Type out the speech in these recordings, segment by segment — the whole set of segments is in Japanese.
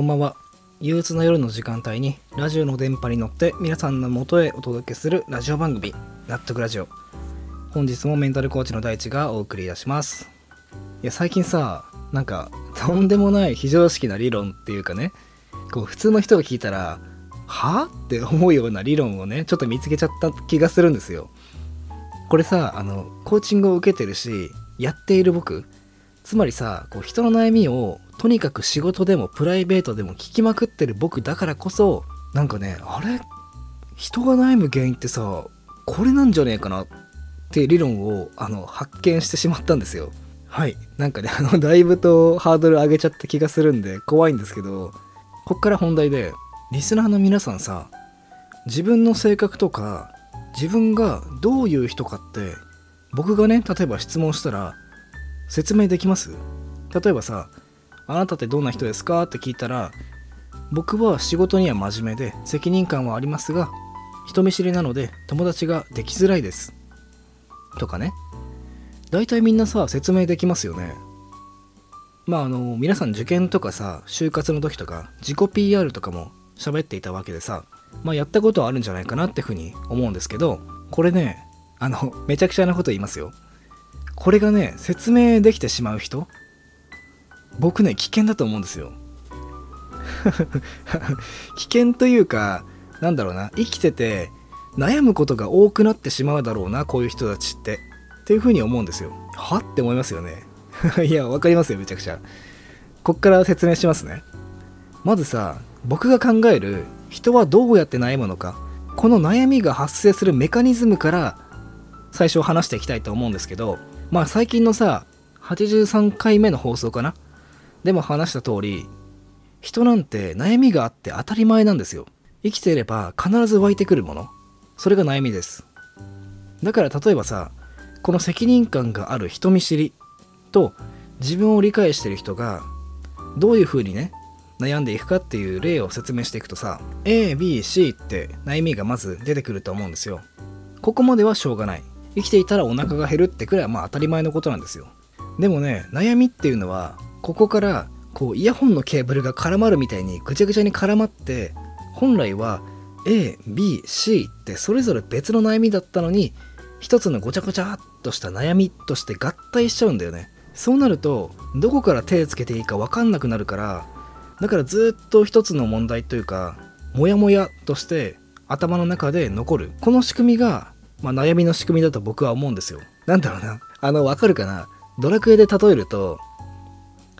こんばんは。憂鬱な夜の時間帯にラジオの電波に乗って皆さんの元へお届けするラジオ番組納得ラジオ。本日もメンタルコーチの大地がお送りいたします。いや最近さなんかとんでもない非常識な理論っていうかねこう普通の人が聞いたらは？って思うような理論をねちょっと見つけちゃった気がするんですよ。これさあのコーチングを受けてるしやっている僕つまりさこう人の悩みをとにかく仕事でもプライベートでも聞きまくってる僕だからこそなんかねあれ？人が悩む原因ってさこれなんじゃねえかなっていう理論をあの発見してしまったんですよ。はい。なんかねあのだいぶとハードル上げちゃった気がするんで怖いんですけどこっから本題でリスナーの皆さんさ自分の性格とか自分がどういう人かって僕がね例えば質問したら説明できます？例えばさあなたってどんな人ですか？って聞いたら僕は仕事には真面目で責任感はありますが人見知りなので友達ができづらいですとかね。大体みんなさ説明できますよね。まああの皆さん受験とかさ就活の時とか自己 PR とかも喋っていたわけでさまあやったことはあるんじゃないかなってふうに思うんですけどこれねあのめちゃくちゃなこと言いますよ。これがね説明できてしまう人僕ね危険だと思うんですよ。危険というかなんだろうな生きてて悩むことが多くなってしまうだろうなこういう人たちってっていうふうに思うんですよ。は？って思いますよね。いや分かりますよめちゃくちゃ。こっから説明しますね。まずさ僕が考える人はどうやって悩むのかこの悩みが発生するメカニズムから最初話していきたいと思うんですけどまあ最近のさ83回目の放送かなでも話した通り人なんて悩みがあって当たり前なんですよ。生きていれば必ず湧いてくるもの。それが悩みです。だから例えばさこの責任感がある人見知りと自分を理解してる人がどういう風にね悩んでいくかっていう例を説明していくとさ ABC って悩みがまず出てくると思うんですよ。ここまではしょうがない。生きていたらお腹が減るってくらいはまあ当たり前のことなんですよ。でもね悩みっていうのはここからこうイヤホンのケーブルが絡まるみたいにぐちゃぐちゃに絡まって本来は ABC ってそれぞれ別の悩みだったのに一つのごちゃごちゃっとした悩みとして合体しちゃうんだよね。そうなるとどこから手つけていいか分かんなくなるからだからずっと一つの問題というかモヤモヤとして頭の中で残る。この仕組みが、まあ、悩みの仕組みだと僕は思うんですよ。なんだろうな。あの分かるかな。ドラクエで例えると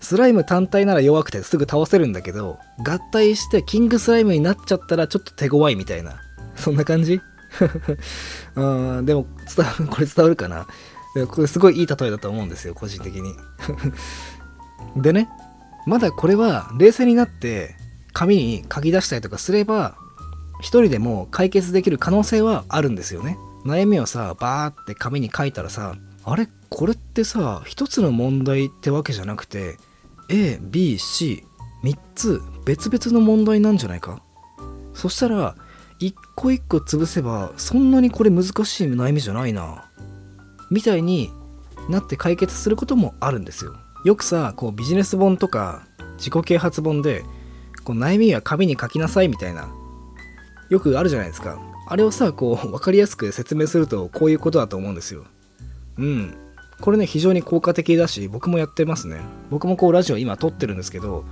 スライム単体なら弱くてすぐ倒せるんだけど合体してキングスライムになっちゃったらちょっと手強いみたいな。そんな感じ？うんでも伝わるこれ伝わるかな？これすごいいい例えだと思うんですよ個人的に。でねまだこれは冷静になって紙に書き出したりとかすれば一人でも解決できる可能性はあるんですよね。悩みをさバーって紙に書いたらさあれ？これってさ一つの問題ってわけじゃなくて ABC3 つ別々の問題なんじゃないか？そしたら一個一個潰せばそんなにこれ難しい悩みじゃないな。みたいになって解決することもあるんですよ。よくさこうビジネス本とか自己啓発本でこう悩みは紙に書きなさいみたいなよくあるじゃないですか。あれをさこう分かりやすく説明するとこういうことだと思うんですよ。うん。これね非常に効果的だし僕もやってますね。僕もこうラジオ今撮ってるんですけど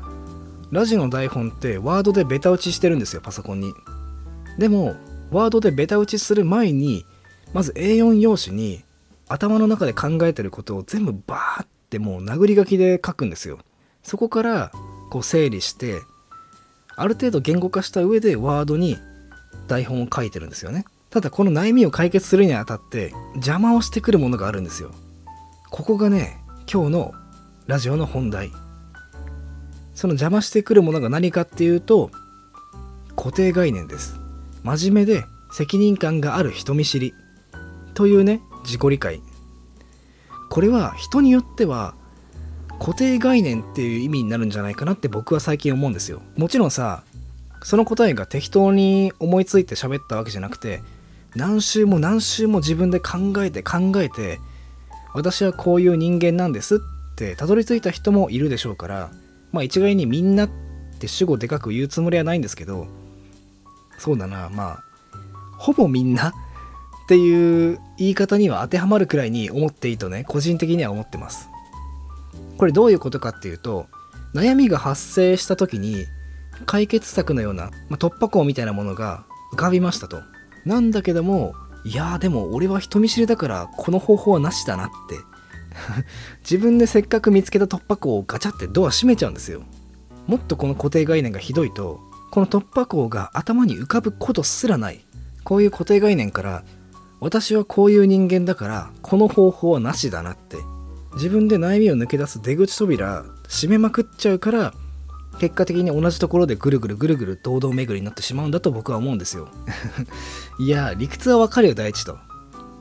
ラジオの台本ってワードでベタ打ちしてるんですよパソコンに。でもワードでベタ打ちする前にまず A4 用紙に頭の中で考えてることを全部バーってもう殴り書きで書くんですよ。そこからこう整理してある程度言語化した上でワードに台本を書いてるんですよね。ただこの悩みを解決するにあたって邪魔をしてくるものがあるんですよ。ここがね今日のラジオの本題。その邪魔してくるものが何かっていうと固定概念です。真面目で責任感がある人見知り。というね自己理解。これは人によっては固定概念っていう意味になるんじゃないかなって僕は最近思うんですよ。もちろんさその答えが適当に思いついて喋ったわけじゃなくて何週も何週も自分で考えて考えて私はこういう人間なんですってたどり着いた人もいるでしょうからまあ一概にみんなって主語でかく言うつもりはないんですけどそうだなまあほぼみんなっていう言い方には当てはまるくらいに思っていいとね個人的には思ってます。これどういうことかっていうと悩みが発生した時に解決策のような、まあ、突破口みたいなものが浮かびましたと。なんだけどもいやーでも俺は人見知りだからこの方法はなしだなって。自分でせっかく見つけた突破口をガチャってドア閉めちゃうんですよ。もっとこの固定概念がひどいとこの突破口が頭に浮かぶことすらない。こういう固定概念から私はこういう人間だからこの方法はなしだなって。自分で悩みを抜け出す出口扉閉めまくっちゃうから結果的に同じところでぐるぐるぐるぐる堂々巡りになってしまうんだと僕は思うんですよ。いや理屈はわかるよ第一と。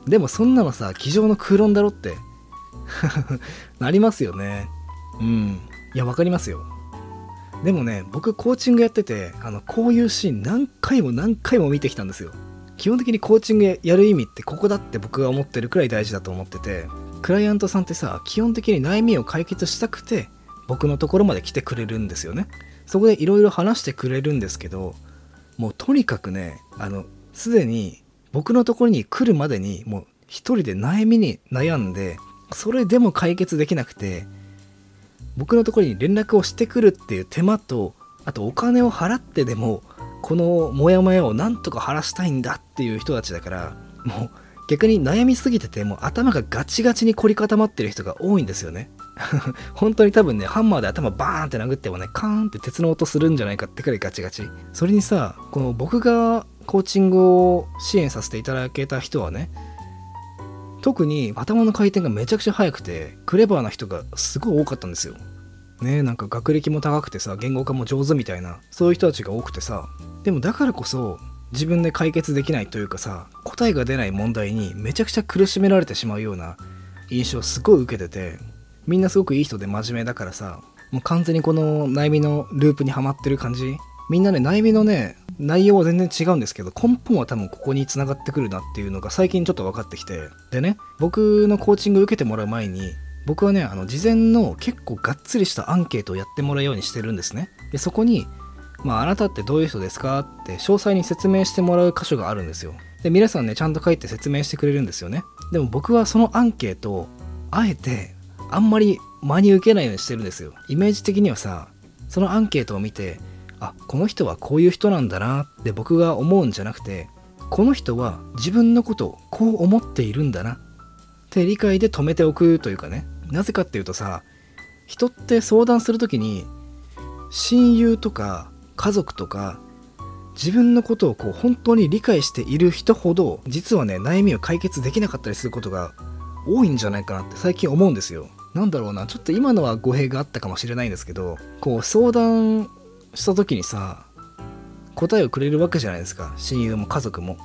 でもそんなのさ机上の空論だろって。なりますよね。うん。いやわかりますよ。でもね僕コーチングやっててあのこういうシーン何回も何回も見てきたんですよ。基本的にコーチングやる意味ってここだって僕が思ってるくらい大事だと思っててクライアントさんってさ基本的に悩みを解決したくて僕のところまで来てくれるんですよね。そこでいろいろ話してくれるんですけどもうとにかくねあのすでに僕のところに来るまでにもう一人で悩みに悩んでそれでも解決できなくて僕のところに連絡をしてくるっていう手間とあとお金を払ってでもこのモヤモヤをなんとか晴らしたいんだっていう人たちだからもう逆に悩みすぎててもう頭がガチガチに凝り固まってる人が多いんですよね。本当に多分ねハンマーで頭バーンって殴ってもねカーンって鉄の音するんじゃないかってくらいガチガチ。それにさこの僕がコーチングを支援させていただけた人はね特に頭の回転がめちゃくちゃ速くてクレバーな人がすごい多かったんですよ。ねなんか学歴も高くてさ言語化も上手みたいなそういう人たちが多くてさでもだからこそ自分で解決できないというかさ答えが出ない問題にめちゃくちゃ苦しめられてしまうような印象をすごい受けててみんなすごくいい人で真面目だからさもう完全にこの悩みのループにはまってる感じみんなね悩みのね内容は全然違うんですけど根本は多分ここに繋がってくるなっていうのが最近ちょっと分かってきてでね僕のコーチング受けてもらう前に僕はねあの事前の結構がっつりしたアンケートをやってもらうようにしてるんですねでそこにまあ、あなたってどういう人ですかって詳細に説明してもらう箇所があるんですよ。で、皆さんね、ちゃんと書いて説明してくれるんですよね。でも僕はそのアンケートを、あえて、あんまり真に受けないようにしてるんですよ。イメージ的にはさ、そのアンケートを見て、あ、この人はこういう人なんだなって僕が思うんじゃなくて、この人は自分のことをこう思っているんだなって理解で止めておくというかね。なぜかっていうとさ、人って相談するときに、親友とか家族とか自分のことをこう本当に理解している人ほど実はね悩みを解決できなかったりすることが多いんじゃないかなって最近思うんですよなんだろうなちょっと今のは語弊があったかもしれないんですけどこう相談した時にさ答えをくれるわけじゃないですか親友も家族も。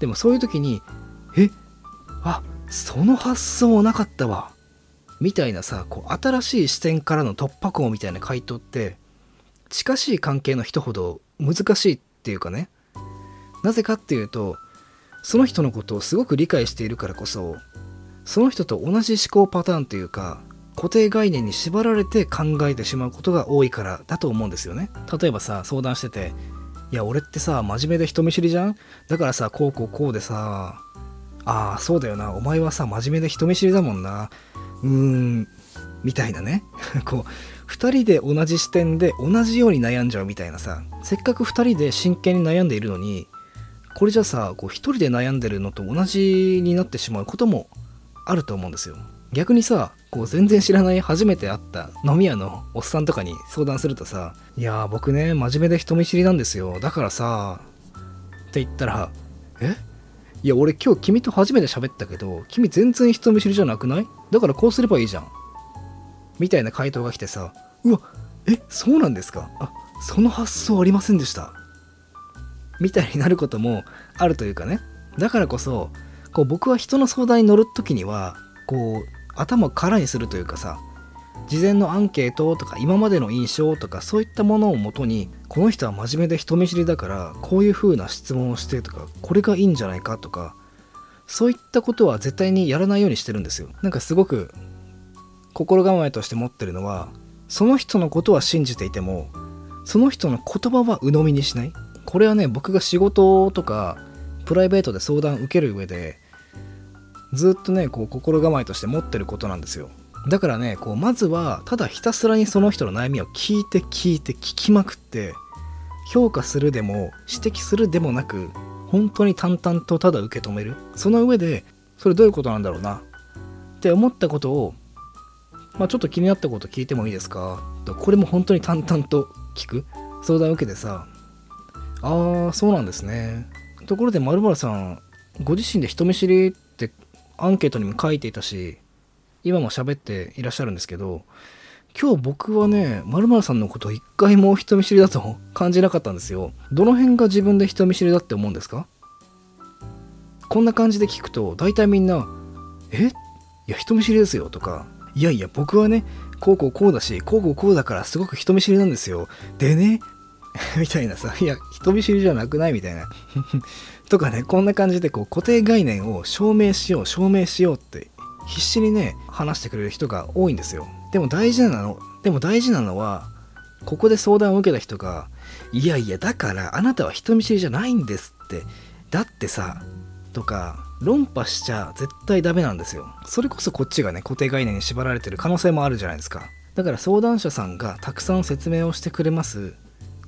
でもそういう時にえあその発想なかったわみたいなさこう新しい視点からの突破口みたいな回答って近しい関係の人ほど難しいっていうかね。なぜかっていうとその人のことをすごく理解しているからこそその人と同じ思考パターンというか固定概念に縛られて考えてしまうことが多いからだと思うんですよね。例えばさ相談してていや俺ってさ真面目で人見知りじゃん？だからさこうこうこうでさああそうだよなお前はさ真面目で人見知りだもんな。うーんみたいなね。こう2人で同じ視点で同じように悩んじゃうみたいなさせっかく2人で真剣に悩んでいるのにこれじゃさこう1人で悩んでるのと同じになってしまうこともあると思うんですよ。逆にさこう全然知らない初めて会った飲み屋のおっさんとかに相談するとさ「いや僕ね真面目で人見知りなんですよ。だからさ」って言ったら「え？いや俺今日君と初めて喋ったけど君全然人見知りじゃなくない？だからこうすればいいじゃん」みたいな回答が来てさ「うわえ？そうなんですか？あその発想ありませんでした」みたいになることもあるというかね。だからこそこう僕は人の相談に乗る時にはこう頭を空にするというかさ事前のアンケートとか今までの印象とかそういったものをもとにこの人は真面目で人見知りだからこういう風な質問をしてとかこれがいいんじゃないかとかそういったことは絶対にやらないようにしてるんですよ。なんかすごく心構えとして持ってるのはその人のことは信じていてもその人の言葉は鵜呑みにしない。これはね僕が仕事とかプライベートで相談受ける上でずっとねこう心構えとして持ってることなんですよ。だからねこうまずはただひたすらにその人の悩みを聞いて聞いて聞きまくって評価するでも指摘するでもなく本当に淡々とただ受け止める。その上でそれどういうことなんだろうなって思ったことをまあちょっと気になったこと聞いてもいいですか？これも本当に淡々と聞く。相談受けてさああそうなんですね。ところで〇〇さんご自身で人見知りってアンケートにも書いていたし今も喋っていらっしゃるんですけど今日僕はね〇〇さんのこと一回も人見知りだと感じなかったんですよ。どの辺が自分で人見知りだって思うんですか？こんな感じで聞くと大体みんな「え？いや人見知りですよ」とか「いやいや僕はねこうこうこうだしこうこうこうだからすごく人見知りなんですよ。でね みたいなさ、いや、人見知りじゃなくない？みたいな。とかね、こんな感じでこう固定概念を証明しよう、証明しようって必死にね、話してくれる人が多いんですよ。でも大事なの、でも大事なのは、ここで相談を受けた人が、いやいや、だからあなたは人見知りじゃないんですって。だってさ、とか、論破しちゃ絶対ダメなんですよ。それこそこっちがね、固定概念に縛られてる可能性もあるじゃないですか。だから相談者さんがたくさん説明をしてくれます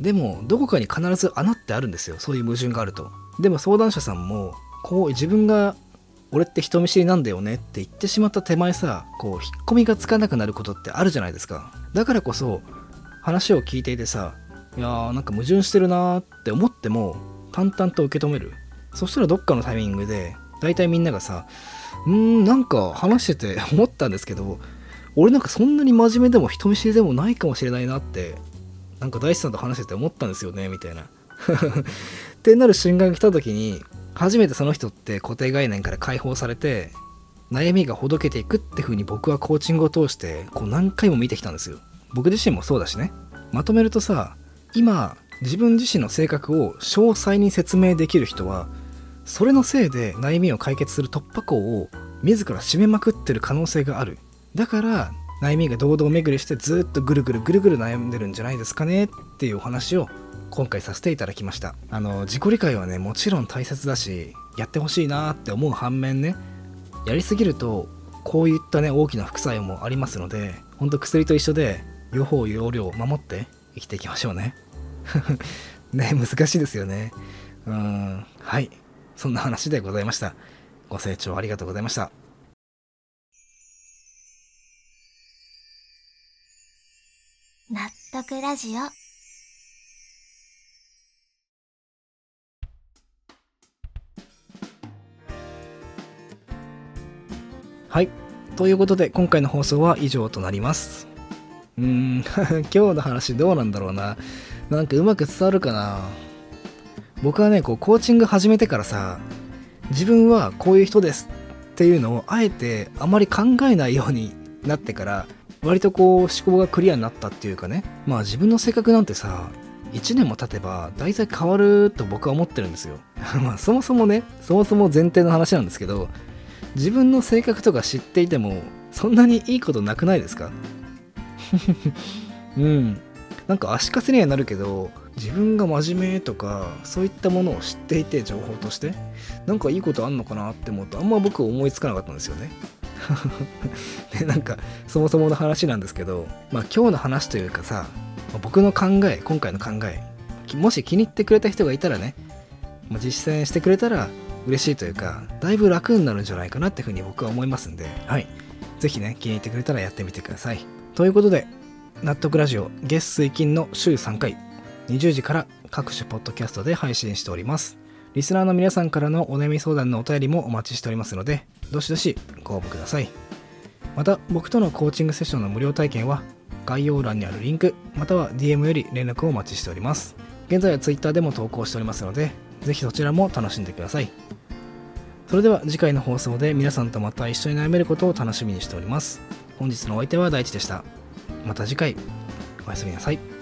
でもどこかに必ず穴ってあるんですよ。そういう矛盾があると。でも相談者さんもこう自分が俺って人見知りなんだよねって言ってしまった手前さこう引っ込みがつかなくなることってあるじゃないですか。だからこそ話を聞いていてさいやーなんか矛盾してるなーって思っても淡々と受け止める。そしたらどっかのタイミングで大体みんながさうーんなんか話してて思ったんですけど俺なんかそんなに真面目でも人見知りでもないかもしれないなってなんか大地さんと話してて思ったんですよねみたいな。ってなる瞬間が来た時に初めてその人って固定概念から解放されて悩みがほどけていくって風に僕はコーチングを通してこう何回も見てきたんですよ。僕自身もそうだしね。まとめるとさ今自分自身の性格を詳細に説明できる人はそれのせいで悩みを解決する突破口を自ら締めまくってる可能性がある。だから悩みが堂々巡りしてずっとぐるぐるぐるぐる悩んでるんじゃないですかねっていうお話を今回させていただきましたあの自己理解はねもちろん大切だしやってほしいなって思う反面ねやりすぎるとこういったね大きな副作用もありますのでほんと薬と一緒で予報要領を守って生きていきましょうねね難しいですよねうんはいそんな話でございましたご清聴ありがとうございました納得ラジオ。はい。ということで今回の放送は以上となります。うーん。今日の話どうなんだろうな。なんかうまく伝わるかな。僕はねこうコーチング始めてからさ自分はこういう人ですっていうのをあえてあまり考えないようになってから割とこう思考がクリアになったっていうかね。まあ自分の性格なんてさ1年も経てば大体変わると僕は思ってるんですよ。まあそもそもねそもそも前提の話なんですけど自分の性格とか知っていてもそんなにいいことなくないですか？うん。なんか足かせにはなるけど自分が真面目とかそういったものを知っていて情報としてなんかいいことあんのかなって思うとあんま僕思いつかなかったんですよね。でなんかそもそもの話なんですけどまあ今日の話というかさ僕の考え今回の考えもし気に入ってくれた人がいたらね実践してくれたら嬉しいというかだいぶ楽になるんじゃないかなっていうふうに僕は思いますんではい。是非ね気に入ってくれたらやってみてください。ということで納得ラジオ月水金の週3回20時から各種ポッドキャストで配信しておりますリスナーの皆さんからのお悩み相談のお便りもお待ちしておりますのでどしどしご応募ください。また僕とのコーチングセッションの無料体験は概要欄にあるリンクまたは DM より連絡をお待ちしております。現在は Twitter でも投稿しておりますのでぜひそちらも楽しんでください。それでは次回の放送で皆さんとまた一緒に悩めることを楽しみにしております。本日のお相手は大地でした。また次回。おやすみなさい。